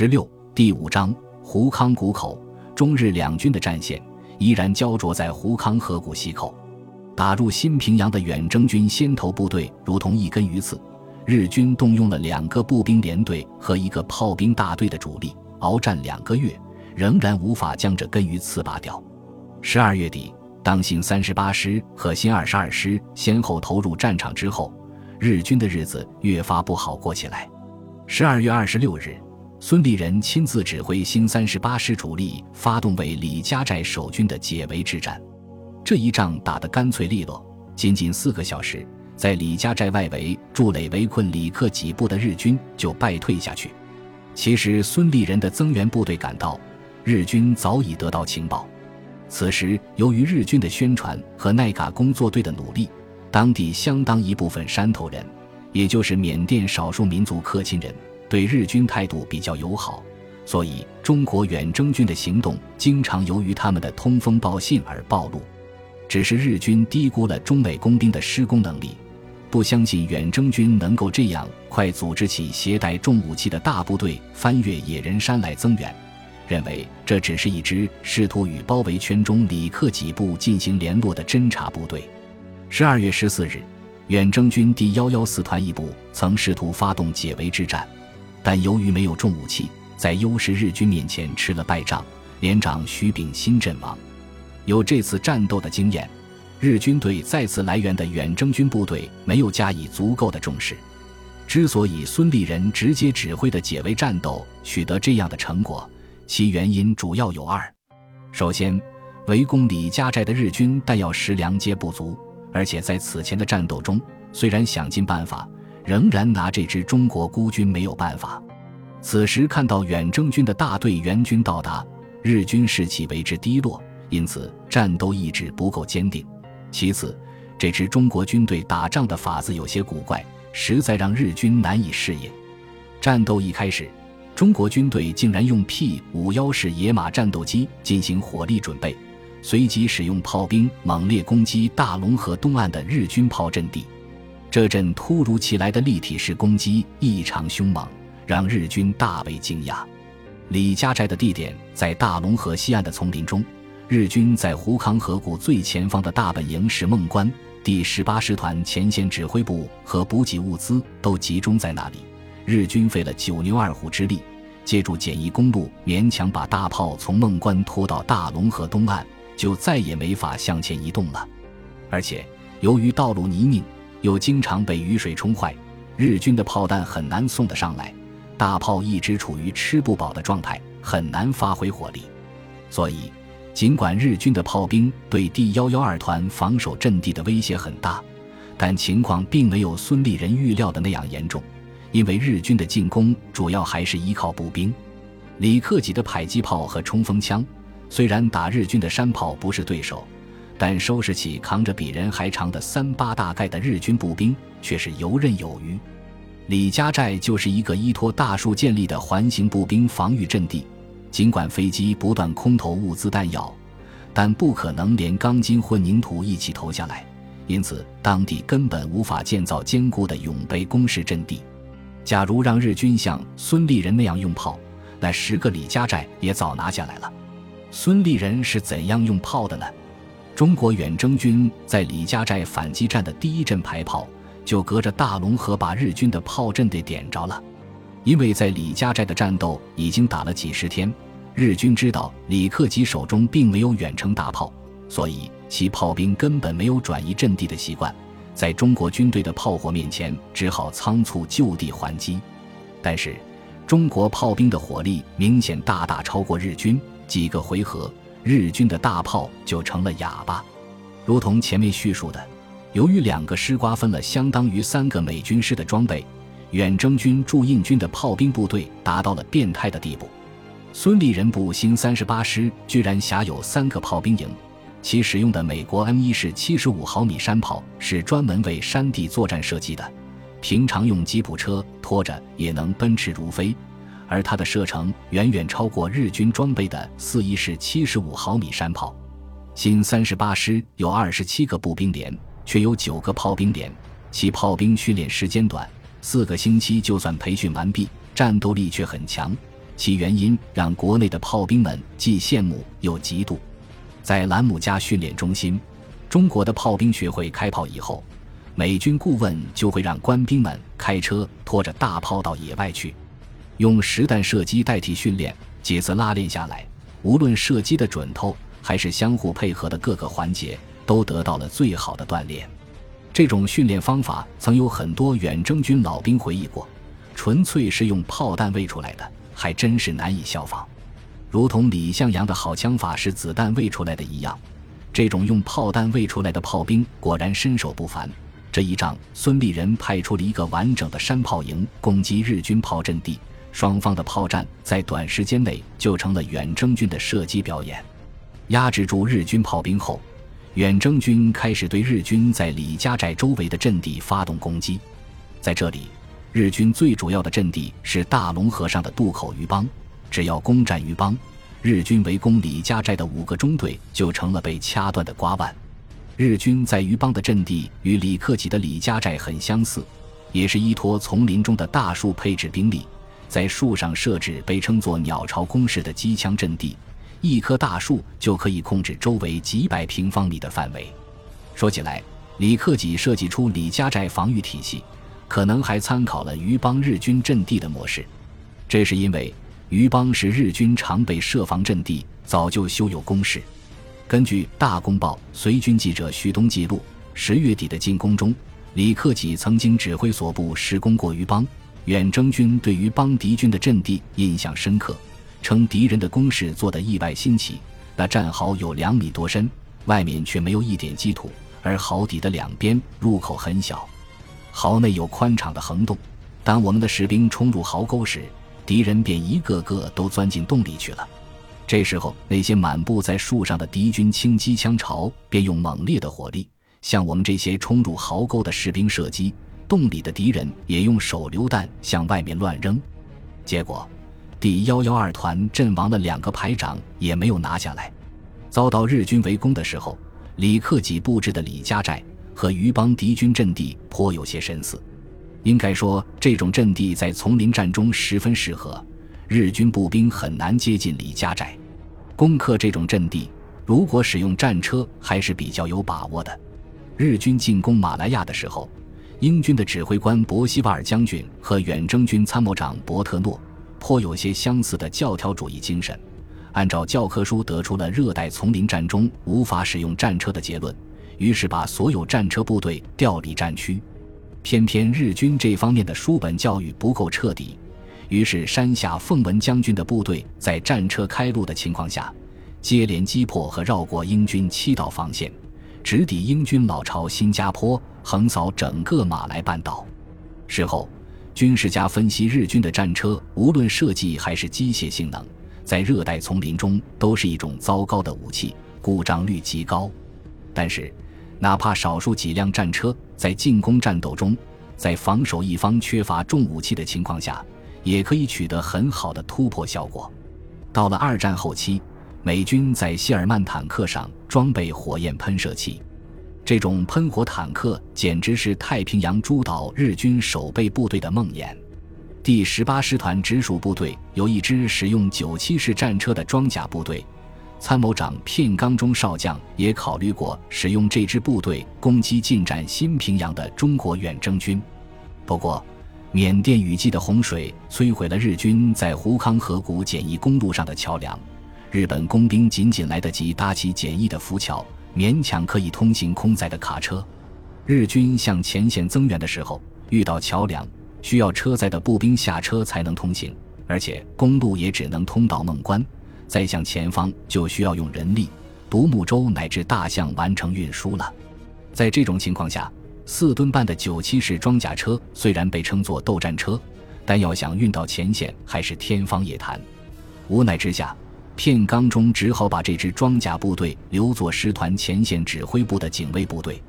十六第五章胡康谷口，中日两军的战线依然焦灼在胡康河谷西口。打入新平阳的远征军先头部队如同一根鱼刺，日军动用了两个步兵连队和一个炮兵大队的主力，鏖战两个月，仍然无法将这根鱼刺拔掉。十二月底，当新三十八师和新二十二师先后投入战场之后，日军的日子越发不好过起来。十二月二十六日。孙立人亲自指挥新三十八师主力发动为李家寨守军的解围之战，这一仗打得干脆利落，仅仅四个小时，在李家寨外围筑垒围困李克几部的日军就败退下去。其实孙立人的增援部队赶到，日军早已得到情报。此时由于日军的宣传和奈嘎工作队的努力，当地相当一部分山头人，也就是缅甸少数民族克钦人。对日军态度比较友好，所以中国远征军的行动经常由于他们的通风报信而暴露。只是日军低估了中美工兵的施工能力，不相信远征军能够这样快组织起携带重武器的大部队翻越野人山来增援，认为这只是一支试图与包围圈中李克几部进行联络的侦察部队。十二月十四日，远征军第幺幺四团一部曾试图发动解围之战。但由于没有重武器，在优势日军面前吃了败仗，连长徐秉新阵亡。有这次战斗的经验，日军对再次来援的远征军部队没有加以足够的重视。之所以孙立人直接指挥的解围战斗取得这样的成果，其原因主要有二：首先，围攻李家寨的日军弹药食粮皆不足，而且在此前的战斗中，虽然想尽办法。仍然拿这支中国孤军没有办法。此时看到远征军的大队援军到达，日军士气为之低落，因此战斗意志不够坚定。其次，这支中国军队打仗的法子有些古怪，实在让日军难以适应。战斗一开始，中国军队竟然用 P 五幺式野马战斗机进行火力准备，随即使用炮兵猛烈攻击大龙河东岸的日军炮阵地。这阵突如其来的立体式攻击异常凶猛，让日军大为惊讶。李家寨的地点在大龙河西岸的丛林中，日军在胡康河谷最前方的大本营是孟关，第十八师团前线指挥部和补给物资都集中在那里。日军费了九牛二虎之力，借助简易公路勉强把大炮从孟关拖到大龙河东岸，就再也没法向前移动了。而且由于道路泥泞。又经常被雨水冲坏，日军的炮弹很难送得上来，大炮一直处于吃不饱的状态，很难发挥火力。所以，尽管日军的炮兵对第幺幺二团防守阵地的威胁很大，但情况并没有孙立人预料的那样严重，因为日军的进攻主要还是依靠步兵。李克己的迫击炮和冲锋枪，虽然打日军的山炮不是对手。但收拾起扛着比人还长的三八大盖的日军步兵却是游刃有余。李家寨就是一个依托大树建立的环形步兵防御阵地，尽管飞机不断空投物资弹药，但不可能连钢筋混凝土一起投下来，因此当地根本无法建造坚固的永备工事阵地。假如让日军像孙立人那样用炮，那十个李家寨也早拿下来了。孙立人是怎样用炮的呢？中国远征军在李家寨反击战的第一阵排炮，就隔着大龙河把日军的炮阵给点着了。因为在李家寨的战斗已经打了几十天，日军知道李克己手中并没有远程大炮，所以其炮兵根本没有转移阵地的习惯，在中国军队的炮火面前，只好仓促就地还击。但是，中国炮兵的火力明显大大超过日军，几个回合。日军的大炮就成了哑巴，如同前面叙述的，由于两个师瓜分了相当于三个美军师的装备，远征军驻印军的炮兵部队达到了变态的地步。孙立人部新三十八师居然辖有三个炮兵营，其使用的美国 M 一式七十五毫米山炮是专门为山地作战设计的，平常用吉普车拖着也能奔驰如飞。而它的射程远远超过日军装备的四一式七十五毫米山炮。新三十八师有二十七个步兵连，却有九个炮兵连，其炮兵训练时间短，四个星期就算培训完毕，战斗力却很强。其原因让国内的炮兵们既羡慕又嫉妒。在兰姆加训练中心，中国的炮兵学会开炮以后，美军顾问就会让官兵们开车拖着大炮到野外去，用实弹射击代替训练。几次拉练下来，无论射击的准头还是相互配合的各个环节，都得到了最好的锻炼。这种训练方法曾有很多远征军老兵回忆过，纯粹是用炮弹喂出来的，还真是难以效仿。如同李向阳的好枪法是子弹喂出来的一样，这种用炮弹喂出来的炮兵果然身手不凡。这一仗，孙立人派出了一个完整的山炮营攻击日军炮阵地，双方的炮战在短时间内就成了远征军的射击表演。压制住日军炮兵后，远征军开始对日军在李家寨周围的阵地发动攻击。在这里，日军最主要的阵地是大龙河上的渡口余帮。只要攻占余帮，日军围攻李家寨的五个中队就成了被掐断的瓜腕。日军在余帮的阵地与李克己的李家寨很相似，也是依托丛林中的大树配置兵力，在树上设置被称作“鸟巢工事”的机枪阵地，一棵大树就可以控制周围几百平方米的范围。说起来，李克己设计出李家寨防御体系，可能还参考了余帮日军阵地的模式，这是因为。余帮是日军常备设防阵地，早就修有工事。根据《大公报》随军记者徐东记录，十月底的进攻中，李克己曾经指挥所部施工过余帮。远征军对于帮敌军的阵地印象深刻，称敌人的工事做得意外新奇。那战壕有两米多深，外面却没有一点积土，而壕底的两边入口很小，壕内有宽敞的横洞。当我们的士兵冲入壕沟时，敌人便一个个都钻进洞里去了。这时候，那些满布在树上的敌军轻机枪巢便用猛烈的火力向我们这些冲入壕沟的士兵射击。洞里的敌人也用手榴弹向外面乱扔。结果，第幺幺二团阵亡了两个排长，也没有拿下来。遭到日军围攻的时候，李克己布置的李家寨和余帮敌军阵地颇有些神似。应该说，这种阵地在丛林战中十分适合，日军步兵很难接近李家寨。攻克这种阵地，如果使用战车，还是比较有把握的。日军进攻马来亚的时候，英军的指挥官伯希瓦尔将军和远征军参谋长伯特诺颇有些相似的教条主义精神，按照教科书得出了热带丛林战中无法使用战车的结论，于是把所有战车部队调离战区。偏偏日军这方面的书本教育不够彻底，于是山下奉文将军的部队在战车开路的情况下，接连击破和绕过英军七道防线，直抵英军老巢新加坡，横扫整个马来半岛。事后，军事家分析，日军的战车无论设计还是机械性能，在热带丛林中都是一种糟糕的武器，故障率极高。但是，哪怕少数几辆战车在进攻战斗中，在防守一方缺乏重武器的情况下，也可以取得很好的突破效果。到了二战后期，美军在谢尔曼坦克上装备火焰喷射器，这种喷火坦克简直是太平洋诸岛日军守备部队的梦魇。第十八师团直属部队有一支使用九七式战车的装甲部队。参谋长片冈中少将也考虑过使用这支部队攻击进占新平洋的中国远征军，不过，缅甸雨季的洪水摧毁了日军在胡康河谷简易公路上的桥梁，日本工兵仅仅来得及搭起简易的浮桥，勉强可以通行空载的卡车。日军向前线增援的时候，遇到桥梁，需要车载的步兵下车才能通行，而且公路也只能通到孟关。再向前方就需要用人力、独木舟乃至大象完成运输了。在这种情况下，四吨半的九七式装甲车虽然被称作斗战车，但要想运到前线还是天方夜谭。无奈之下，片冈中只好把这支装甲部队留作师团前线指挥部的警卫部队。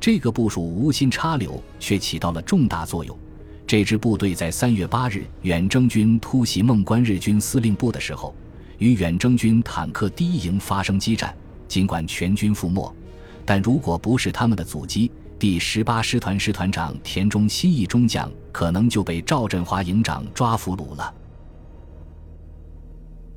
这个部署无心插柳，却起到了重大作用。这支部队在三月八日远征军突袭孟关日军司令部的时候。与远征军坦克第一营发生激战，尽管全军覆没，但如果不是他们的阻击，第十八师团师团长田中新一中将可能就被赵振华营长抓俘虏了。